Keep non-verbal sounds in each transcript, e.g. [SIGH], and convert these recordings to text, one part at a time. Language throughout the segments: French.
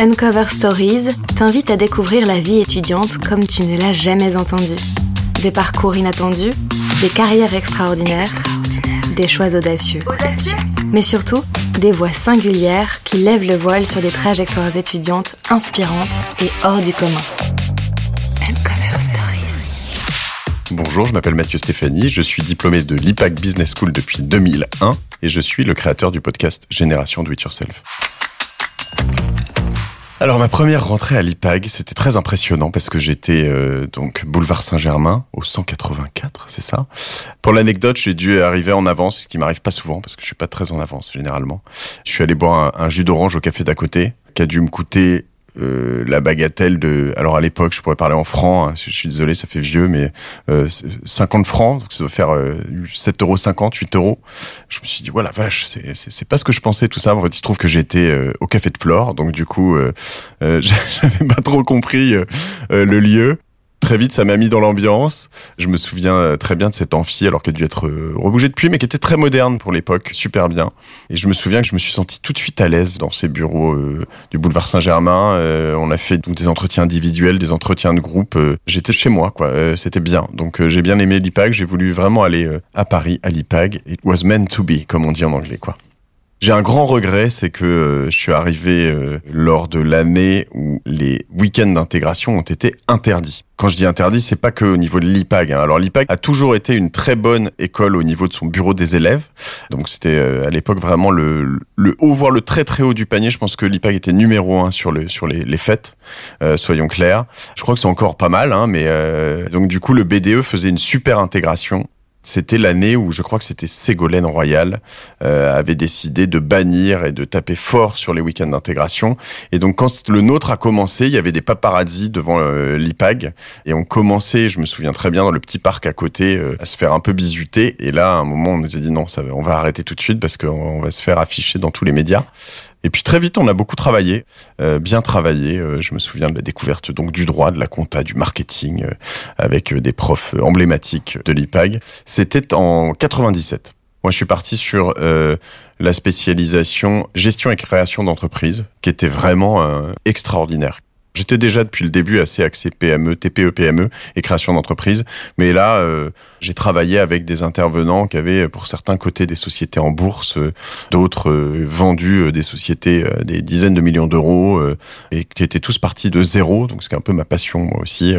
Uncover Stories t'invite à découvrir la vie étudiante comme tu ne l'as jamais entendue. Des parcours inattendus, des carrières extraordinaires, des choix audacieux. Mais surtout, des voix singulières qui lèvent le voile sur des trajectoires étudiantes inspirantes et hors du commun. Uncover Stories. Bonjour, je m'appelle Mathieu Stéphanie, je suis diplômé de l'IPAC Business School depuis 2001 et je suis le créateur du podcast Génération Do It Yourself. Alors ma première rentrée à l'IPAG, c'était très impressionnant parce que j'étais euh, donc boulevard Saint-Germain au 184, c'est ça? Pour l'anecdote, j'ai dû arriver en avance, ce qui m'arrive pas souvent parce que je suis pas très en avance généralement. Je suis allé boire un, un jus d'orange au café d'à côté qui a dû me coûter euh, la bagatelle de alors à l'époque je pourrais parler en francs hein, je suis désolé ça fait vieux mais euh, 50 francs donc ça doit faire euh, 7 euros 50 8 euros. Je me suis dit voilà vache c'est pas ce que je pensais tout ça. En fait il se trouve que j'étais euh, au café de Flore donc du coup euh, [LAUGHS] j'avais pas trop compris le lieu Très vite, ça m'a mis dans l'ambiance. Je me souviens euh, très bien de cet amphi, alors qu'elle a dû être euh, rebougée depuis, mais qui était très moderne pour l'époque, super bien. Et je me souviens que je me suis senti tout de suite à l'aise dans ces bureaux euh, du boulevard Saint-Germain. On a fait des entretiens individuels, des entretiens de groupe. J'étais chez moi, quoi. C'était bien. Donc j'ai bien aimé l'IPAG. J'ai voulu vraiment aller à Paris, à l'IPAG. It was meant to be, comme on dit en anglais, quoi. J'ai un grand regret, c'est que euh, je suis arrivé euh, lors de l'année où les week-ends d'intégration ont été interdits. Quand je dis interdit, c'est pas que au niveau de l'IPAG. Hein. Alors l'IPAG a toujours été une très bonne école au niveau de son bureau des élèves. Donc c'était euh, à l'époque vraiment le, le haut, voire le très très haut du panier. Je pense que l'IPAG était numéro un sur le sur les, les fêtes. Soyons clairs. Je crois que c'est encore pas mal, hein, mais donc du coup le BDE faisait une super intégration c'était l'année où je crois que c'était Ségolène Royal euh, avait décidé de bannir et de taper fort sur les week-ends d'intégration. Et donc quand le nôtre a commencé, il y avait des paparazzis devant euh, l'IPAG et on commençait, je me souviens très bien, dans le petit parc à côté, euh, à se faire un peu bisuter. Et là, à un moment, on nous a dit non, ça, on va arrêter tout de suite parce qu'on va se faire afficher dans tous les médias. Et puis très vite, on a beaucoup travaillé, euh, bien travaillé. Euh, je me souviens de la découverte donc du droit, de la compta, du marketing, euh, avec des profs emblématiques de l'IPAG. C'était en 97. Moi, je suis parti sur la spécialisation gestion et création d'entreprise, qui était vraiment extraordinaire. J'étais déjà depuis le début assez axé PME, TPE, PME et création d'entreprise. Mais là, euh, j'ai travaillé avec des intervenants qui avaient pour certains côtés des sociétés en bourse, euh, d'autres euh, vendu euh, des sociétés des dizaines de millions d'euros et qui étaient tous partis de zéro. Donc c'est un peu ma passion moi aussi.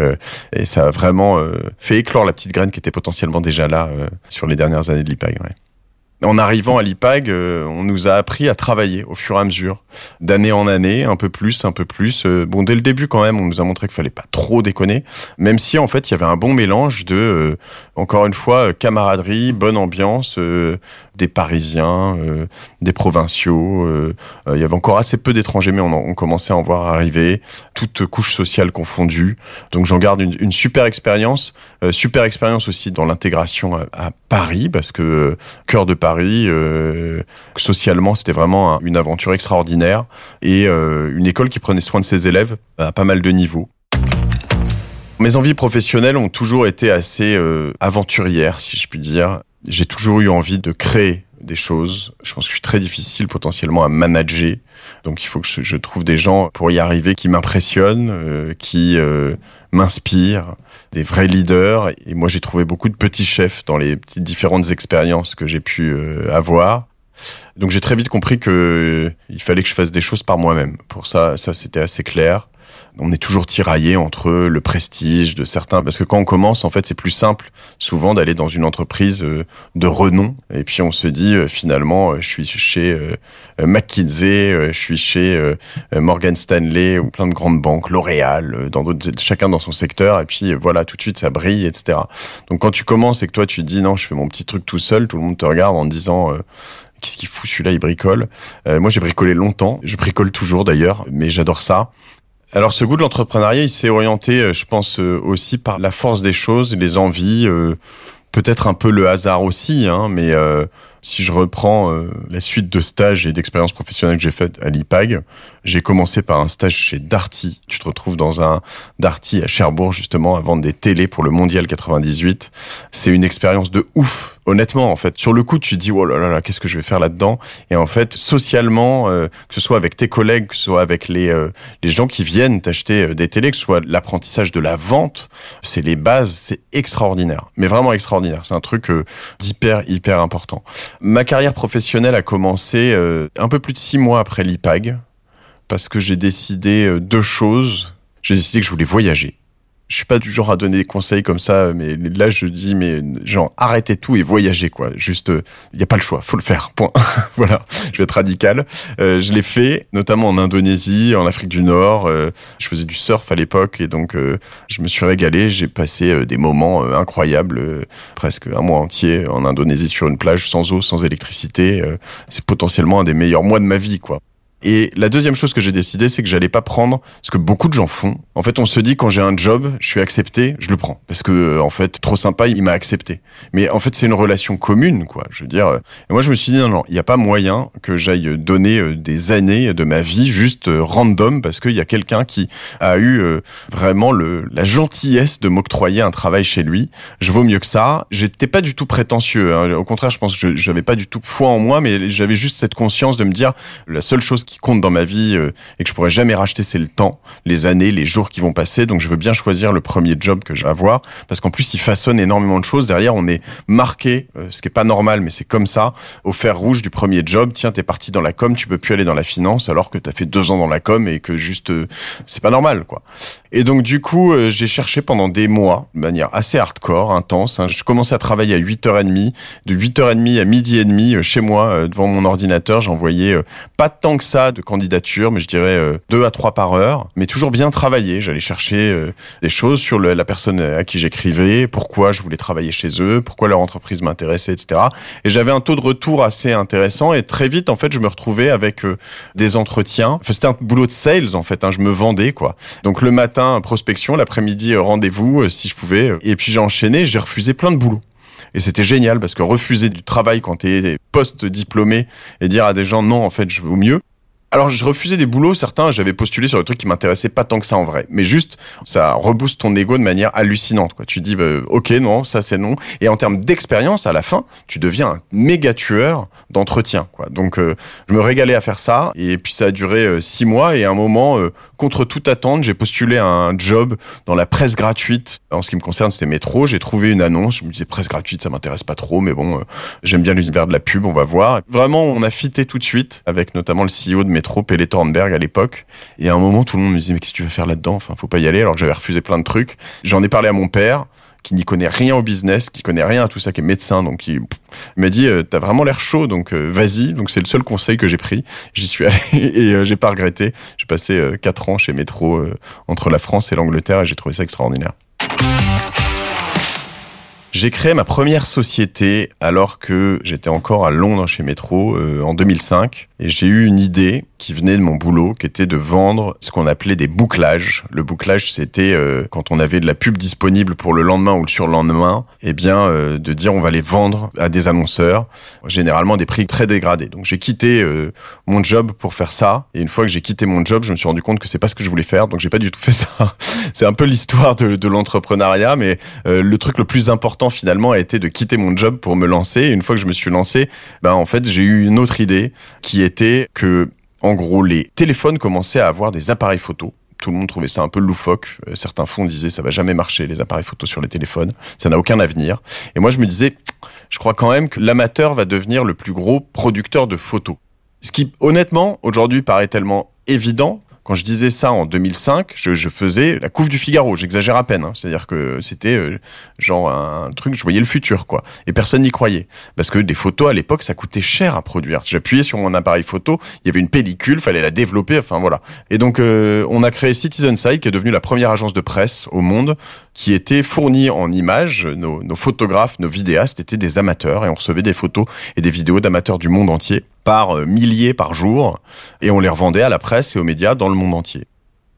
et ça a vraiment fait éclore la petite graine qui était potentiellement déjà là sur les dernières années de l'IPAG. Ouais en arrivant à l'IPAG, euh, on nous a appris à travailler au fur et à mesure, d'année en année, un peu plus, un peu plus. Euh, bon, dès le début quand même, on nous a montré qu'il fallait pas trop déconner, même si en fait il y avait un bon mélange de, euh, encore une fois, camaraderie, bonne ambiance, des Parisiens, des provinciaux. il y avait encore assez peu d'étrangers, mais on, commençait à en voir arriver, toutes couches sociales confondues. Donc j'en garde une, super expérience, super expérience aussi dans l'intégration à, Paris, parce que cœur de Paris Paris. Euh, socialement, c'était vraiment un, une aventure extraordinaire et euh, une école qui prenait soin de ses élèves à pas mal de niveaux. Mes envies professionnelles ont toujours été assez euh, aventurières, si je puis dire. J'ai toujours eu envie de créer des choses. Je pense que je suis très difficile potentiellement à manager. Donc il faut que je, trouve des gens pour y arriver qui m'impressionnent, euh, qui euh, m'inspirent, des vrais leaders. Et moi j'ai trouvé beaucoup de petits chefs dans les différentes expériences que j'ai pu euh, avoir. Donc j'ai très vite compris que il fallait que je fasse des choses par moi-même. Pour ça, ça c'était assez clair on est toujours tiraillé entre le prestige de certains, parce que quand on commence, en fait, c'est plus simple souvent d'aller dans une entreprise euh, de renom, et puis on se dit euh, finalement, euh, je suis chez McKinsey, je suis chez Morgan Stanley ou plein de grandes banques, L'Oréal, dans chacun dans son secteur, et puis voilà, tout de suite ça brille, etc. Donc quand tu commences et que toi tu dis non, je fais mon petit truc tout seul, tout le monde te regarde en disant qu'est-ce qu'il fout celui-là, il bricole. Euh, moi, j'ai bricolé longtemps, je bricole toujours d'ailleurs, mais j'adore ça. Alors ce goût de l'entrepreneuriat, il s'est orienté, euh, je pense, euh, aussi par la force des choses, les envies, euh, peut-être un peu le hasard aussi, hein, mais Si je reprends euh, la suite de stages et d'expériences professionnelles que j'ai faites à l'IPAG, j'ai commencé par un stage chez Darty. Tu te retrouves dans un Darty à Cherbourg justement à vendre des télés pour le Mondial 98. C'est une expérience de ouf. Honnêtement, en fait, sur le coup, tu te dis oh là là là, qu'est-ce que je vais faire là-dedans? Et en fait, socialement, euh, que ce soit avec tes collègues, que ce soit avec les euh, les gens qui viennent t'acheter des télés, que ce soit l'apprentissage de la vente, c'est les bases, c'est extraordinaire. Mais vraiment extraordinaire. C'est un truc d'hyper hyper important. Ma carrière professionnelle a commencé euh, un peu plus de six mois après l'IPAG parce que j'ai décidé euh, deux choses. J'ai décidé que je voulais voyager je suis pas du genre à donner des conseils comme ça, mais là je dis mais genre arrêtez tout et voyagez quoi. Juste il euh, y a pas le choix, faut le faire. Point. [LAUGHS] voilà, je vais être radical. Euh, je l'ai fait, notamment en Indonésie, en Afrique du Nord. Euh, je faisais du surf à l'époque et donc je me suis régalé. J'ai passé des moments incroyables, presque un mois entier en Indonésie sur une plage sans eau, sans électricité. C'est potentiellement un des meilleurs mois de ma vie quoi. Et la deuxième chose que j'ai décidé, c'est que j'allais pas prendre ce que beaucoup de gens font. En fait, on se dit quand j'ai un job, je suis accepté, je le prends parce que euh, en fait, trop sympa, il m'a accepté. Mais en fait, c'est une relation commune, quoi. Je veux dire. Euh, et moi, je me suis dit non, non, il n'y a pas moyen que j'aille donner euh, des années de ma vie juste random parce qu'il y a quelqu'un qui a eu vraiment le la gentillesse de m'octroyer un travail chez lui. Je vaux mieux que ça. J'étais pas du tout prétentieux. Hein. Au contraire, je pense que j'avais pas du tout foi en moi, mais j'avais juste cette conscience de me dire la seule chose compte dans ma vie euh, et que je pourrais jamais racheter, c'est le temps, les années, les jours qui vont passer. Donc je veux bien choisir le premier job que je vais avoir parce qu'en plus il façonne énormément de choses. Derrière, on est marqué, euh, ce qui est pas normal, mais c'est comme ça, au fer rouge du premier job. Tiens, t'es parti dans la com, tu peux plus aller dans la finance alors que t'as fait deux ans dans la com et que juste euh, c'est pas normal, quoi. Et donc du coup, j'ai cherché pendant des mois, de manière assez hardcore, intense. Hein. Je commençais à travailler à 8h30, de 8h30 à midi et demi chez moi devant mon ordinateur. J'envoyais pas tant que ça de candidatures, mais je dirais euh, deux à trois par heure, mais toujours bien travaillé. J'allais chercher euh, des choses sur la personne à qui j'écrivais, pourquoi je voulais travailler chez eux, pourquoi leur entreprise m'intéressait, etc. Et j'avais un taux de retour assez intéressant et très vite, en fait, je me retrouvais avec euh, des entretiens. Enfin, c'était un boulot de sales, en fait. Hein, je me vendais, quoi. Donc le matin, prospection, l'après-midi, rendez-vous, si je pouvais. Et puis j'ai enchaîné, j'ai refusé plein de boulots. Et c'était génial parce que refuser du travail quand tu es post-diplômé et dire à des gens non, en fait, je veux mieux, alors, je refusais des boulots, certains, j'avais postulé sur des trucs qui m'intéressaient pas tant que ça en vrai. Mais juste, ça rebooste ton ego de manière hallucinante, quoi. Tu dis, bah, ok, non, ça c'est non. Et en termes d'expérience, à la fin, tu deviens un méga tueur d'entretien, quoi. Donc, euh, je me régalais à faire ça. Et puis, ça a duré euh, six mois. Et à un moment, euh, contre toute attente, j'ai postulé un job dans la presse gratuite. En ce qui me concerne, c'était métro. J'ai trouvé une annonce. Je me disais, presse gratuite, ça m'intéresse pas trop. Mais bon, j'aime bien l'univers de la pub, on va voir. Vraiment, on a fité tout de suite avec notamment le CEO de métro métro Pelé Thornberg à l'époque. Et à un moment, tout le monde me disait, mais qu'est-ce que tu veux faire là-dedans? Enfin, faut pas y aller. Alors j'avais refusé plein de trucs. J'en ai parlé à mon père qui n'y connaît rien au business, qui connaît rien à tout ça, qui est médecin, donc il, m'a dit euh, t'as vraiment l'air chaud, donc euh, vas-y. Donc c'est le seul conseil que j'ai pris. J'y suis [LAUGHS] allé et euh, j'ai pas regretté. J'ai passé quatre ans chez Métro entre la France et l'Angleterre et j'ai trouvé ça extraordinaire. J'ai créé ma première société alors que j'étais encore à Londres chez Metro en 2005 et j'ai eu une idée qui venait de mon boulot, qui était de vendre ce qu'on appelait des bouclages. Le bouclage, c'était euh, quand on avait de la pub disponible pour le lendemain ou le surlendemain, eh bien, euh, de dire on va les vendre à des annonceurs, généralement des prix très dégradés. Donc j'ai quitté euh, mon job pour faire ça. Et une fois que j'ai quitté mon job, je me suis rendu compte que c'est pas ce que je voulais faire, donc j'ai pas du tout [LAUGHS] fait ça. c'est un peu l'histoire de, de l'entrepreneuriat, mais le truc le plus important finalement a été de quitter mon job pour me lancer. Et une fois que je me suis lancé, ben en fait j'ai eu une autre idée qui était que en gros, les téléphones commençaient à avoir des appareils photo. Tout le monde trouvait ça un peu loufoque. Euh, certains fonds disaient ça va jamais marcher les appareils photo sur les téléphones, ça n'a aucun avenir. Et moi je me disais, je crois quand même que l'amateur va devenir le plus gros producteur de photos. Ce qui honnêtement aujourd'hui paraît tellement évident quand je disais ça en 2005, je, je faisais la couve du Figaro. J'exagère à peine. Hein. C'est-à-dire que c'était euh, genre un truc, je voyais le futur, quoi. Et personne n'y croyait. Parce que des photos, à l'époque, ça coûtait cher à produire. J'appuyais sur mon appareil photo, il y avait une pellicule, fallait la développer, enfin voilà. Et donc, euh, on a créé Citizen Sight, qui est devenue la première agence de presse au monde, qui était fournie en images. Nos, nos photographes, nos vidéastes étaient des amateurs et on recevait des photos et des vidéos d'amateurs du monde entier par euh, milliers par jour et on les revendait à la presse et aux médias dans le monde entier.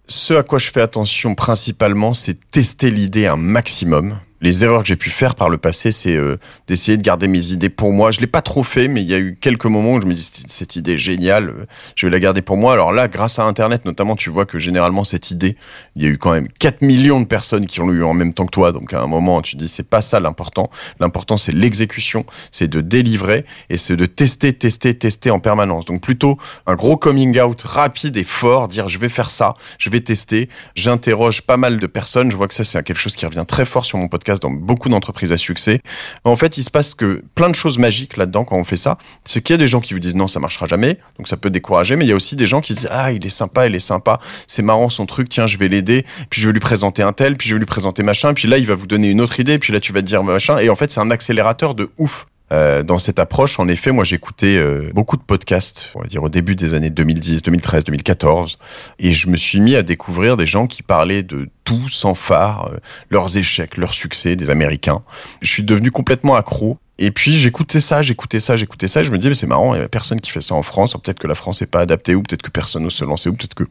Ce à quoi je fais attention principalement, c'est tester l'idée un maximum les erreurs que j'ai pu faire par le passé, c'est euh, d'essayer de garder mes idées pour moi. Je l'ai pas trop fait, mais il y a eu quelques moments où je me dis cette idée est géniale, euh, je vais la garder pour moi. Alors là, grâce à Internet notamment, tu vois que généralement cette idée, il y a eu quand même 4 millions de personnes qui ont eu en même temps que toi. Donc à un moment, tu dis c'est pas ça l'important. L'important c'est l'exécution, c'est de délivrer et c'est de tester, tester, tester en permanence. Donc plutôt un gros coming out rapide et fort, dire je vais faire ça, je vais tester. J'interroge pas mal de personnes. Je vois que ça c'est quelque chose qui revient très fort sur mon podcast dans beaucoup d'entreprises à succès. En fait, il se passe que plein de choses magiques là-dedans quand on fait ça. C'est qu'il y a des gens qui vous disent non, ça marchera jamais, donc ça peut décourager. Mais il y a aussi des gens qui disent ah, il est sympa, il est sympa, c'est marrant son truc, tiens, je vais l'aider, puis je vais lui présenter un tel, puis je vais lui présenter machin, puis là il va vous donner une autre idée, puis là tu vas te dire machin. Et en fait, c'est un accélérateur de ouf. Euh, dans cette approche, en effet, moi j'écoutais euh, beaucoup de podcasts, on va dire au début des années 2010, 2013, 2014, et je me suis mis à découvrir des gens qui parlaient de tout sans phare, euh, leurs échecs, leurs succès, des Américains. Je suis devenu complètement accro et puis j'écoutais ça, j'écoutais ça, j'écoutais ça, et je me disais mais c'est marrant, il y a personne qui fait ça en France, peut-être que la France n'est pas adaptée ou peut-être que personne n'ose se lancer ou peut-être que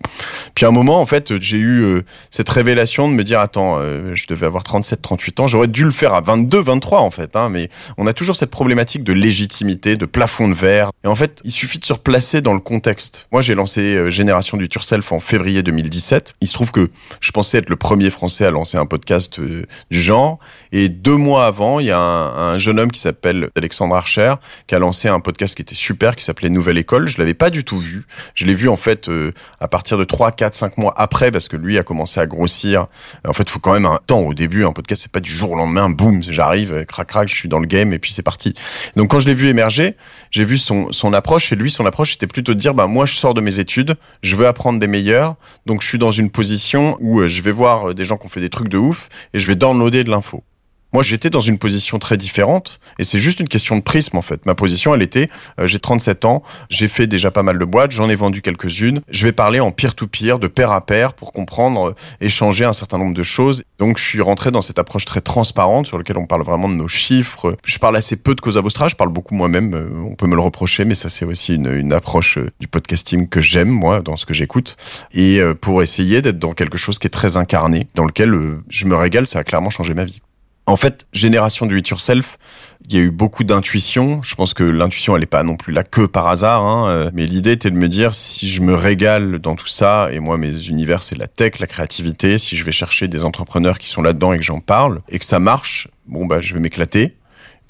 Puis à un moment en fait, j'ai eu euh, cette révélation de me dire attends, euh, je devais avoir 37 38 ans, j'aurais dû le faire à 22 23 en fait hein, mais on a toujours cette problématique de légitimité, de plafond de verre. Et en fait, il suffit de se replacer dans le contexte. Moi, j'ai lancé euh, Génération du Turself en février 2017. Il se trouve que je pensais être le premier français à lancer un podcast du genre et deux mois avant, il y a un, un jeune homme qui s'appelle s'appelle Alexandre Archer, qui a lancé un podcast qui était super, qui s'appelait Nouvelle École. Je l'avais pas du tout vu. Je l'ai vu en fait euh, à partir de 3, 4, 5 mois après, parce que lui a commencé à grossir. En fait, il faut quand même un temps au début. Un podcast, c'est pas du jour au lendemain, boum, j'arrive, euh, crac, crac, je suis dans le game et puis c'est parti. Donc quand je l'ai vu émerger, j'ai vu son, son approche et lui, son approche était plutôt de dire, bah moi, je sors de mes études, je veux apprendre des meilleurs, donc je suis dans une position où euh, je vais voir des gens qui ont fait des trucs de ouf et je vais downloader de l'info. Moi, j'étais dans une position très différente et c'est juste une question de prisme en fait. Ma position, elle était, euh, j'ai 37 ans, j'ai fait déjà pas mal de boîtes, j'en ai vendu quelques-unes. Je vais parler en peer-to-peer, de pair à pair, pour comprendre, euh, échanger un certain nombre de choses. Donc, je suis rentré dans cette approche très transparente sur laquelle on parle vraiment de nos chiffres. Je parle assez peu de Cosa Vostra, je parle beaucoup moi-même. Euh, on peut me le reprocher, mais ça c'est aussi une, une approche du podcasting que j'aime moi dans ce que j'écoute et pour essayer d'être dans quelque chose qui est très incarné, dans lequel je me régale. Ça a clairement changé ma vie. En fait, génération du it yourself, il y a eu beaucoup d'intuition. Je pense que l'intuition, elle n'est pas non plus là que par hasard. Hein. Euh, mais l'idée était de me dire, si je me régale dans tout ça, et moi, mes univers, c'est la tech, la créativité, si je vais chercher des entrepreneurs qui sont là-dedans et que j'en parle, et que ça marche, bon, bah, je vais m'éclater.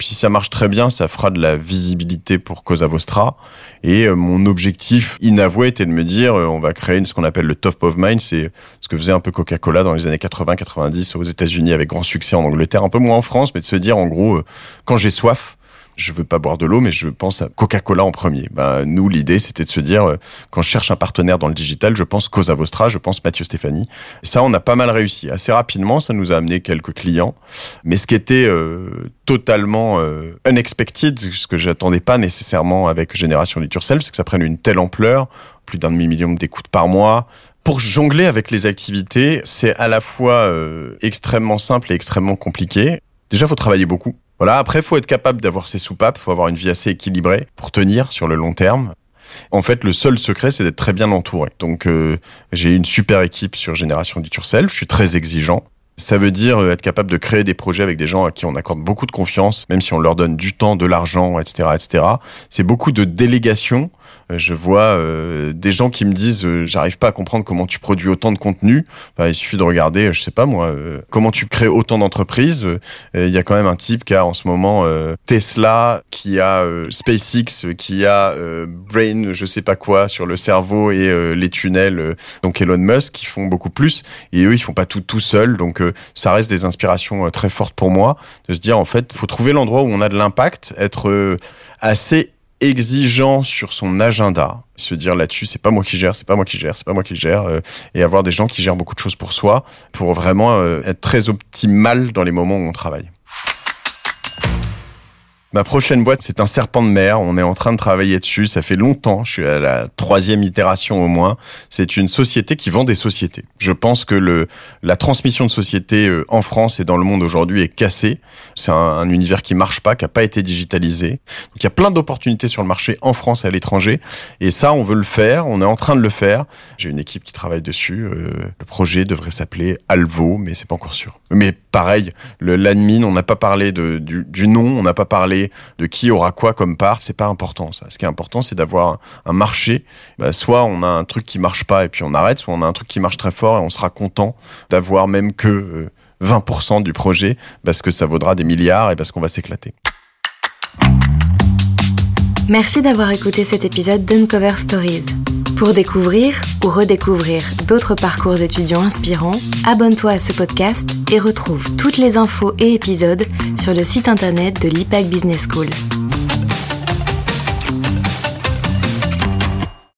Si ça marche très bien, ça fera de la visibilité pour Cosa Vostra. Et euh, mon objectif inavoué était de me dire, euh, on va créer ce qu'on appelle le top of mind. C'est ce que faisait un peu Coca-Cola dans les années 80-90 aux États-Unis avec grand succès en Angleterre, un peu moins en France, mais de se dire en gros, euh, quand j'ai soif, je veux pas boire de l'eau, mais je pense à Coca-Cola en premier. Ben, nous, l'idée, c'était de se dire, euh, quand je cherche un partenaire dans le digital, je pense Cosa Vostra, je pense Mathieu Stéphanie. Ça, on a pas mal réussi. Assez rapidement, ça nous a amené quelques clients. Mais ce qui était euh, totalement euh, unexpected, ce que j'attendais pas nécessairement avec Génération du c'est que ça prenne une telle ampleur, plus d'un demi-million d'écoutes par mois, pour jongler avec les activités, c'est à la fois extrêmement simple et extrêmement compliqué. Déjà, faut travailler beaucoup. Voilà, après, faut être capable d'avoir ses soupapes, faut avoir une vie assez équilibrée pour tenir sur le long terme. En fait, le seul secret, c'est d'être très bien entouré. Donc, euh, j'ai une super équipe sur Génération du Turcel. Je suis très exigeant. Ça veut dire euh, être capable de créer des projets avec des gens à qui on accorde beaucoup de confiance, même si on leur donne du temps, de l'argent, etc., etc. C'est beaucoup de délégation euh, je vois euh, des gens qui me disent euh, j'arrive pas à comprendre comment tu produis autant de contenu. Bah, il suffit de regarder, je sais pas moi, comment tu crées autant d'entreprises. Il y a quand même un type qui a en ce moment Tesla, qui a SpaceX, qui a Brain, je sais pas quoi, sur le cerveau et les tunnels. donc Elon Musk, qui font beaucoup plus. Et eux, ils font pas tout tout seuls. Donc ça reste des inspirations très fortes pour moi de se dire en fait, faut trouver l'endroit où on a de l'impact, être assez exigeant sur son agenda, se dire là-dessus, c'est pas moi qui gère, c'est pas moi qui gère, c'est pas moi qui gère, euh, et avoir des gens qui gèrent beaucoup de choses pour soi, pour vraiment euh, être très optimal dans les moments où on travaille. Ma prochaine boîte, c'est un serpent de mer. On est en train de travailler dessus. Ça fait longtemps. Je suis à la troisième itération au moins. C'est une société qui vend des sociétés. Je pense que le, la transmission de sociétés euh, en France et dans le monde aujourd'hui est cassée. C'est un, un, univers qui marche pas, qui a pas été digitalisé. Donc il y a plein d'opportunités sur le marché en France et à l'étranger. Et ça, on veut le faire. On est en train de le faire. J'ai une équipe qui travaille dessus. Euh, le projet devrait s'appeler Alvo, mais c'est pas encore sûr. Mais pareil, l'admin, on n'a pas parlé du, nom, on n'a pas parlé de qui aura quoi comme part, c'est pas important ça. Ce qui est important, c'est d'avoir un marché. Bah, soit on a un truc qui marche pas et puis on arrête, soit on a un truc qui marche très fort et on sera content d'avoir même que 20% euh, du projet parce que ça vaudra des milliards et parce qu'on va s'éclater. Merci d'avoir écouté cet épisode d'Uncover Stories. Pour découvrir ou redécouvrir d'autres parcours étudiants inspirants, abonne-toi à ce podcast et retrouve toutes les infos et épisodes sur le site internet de l'IPAC Business School.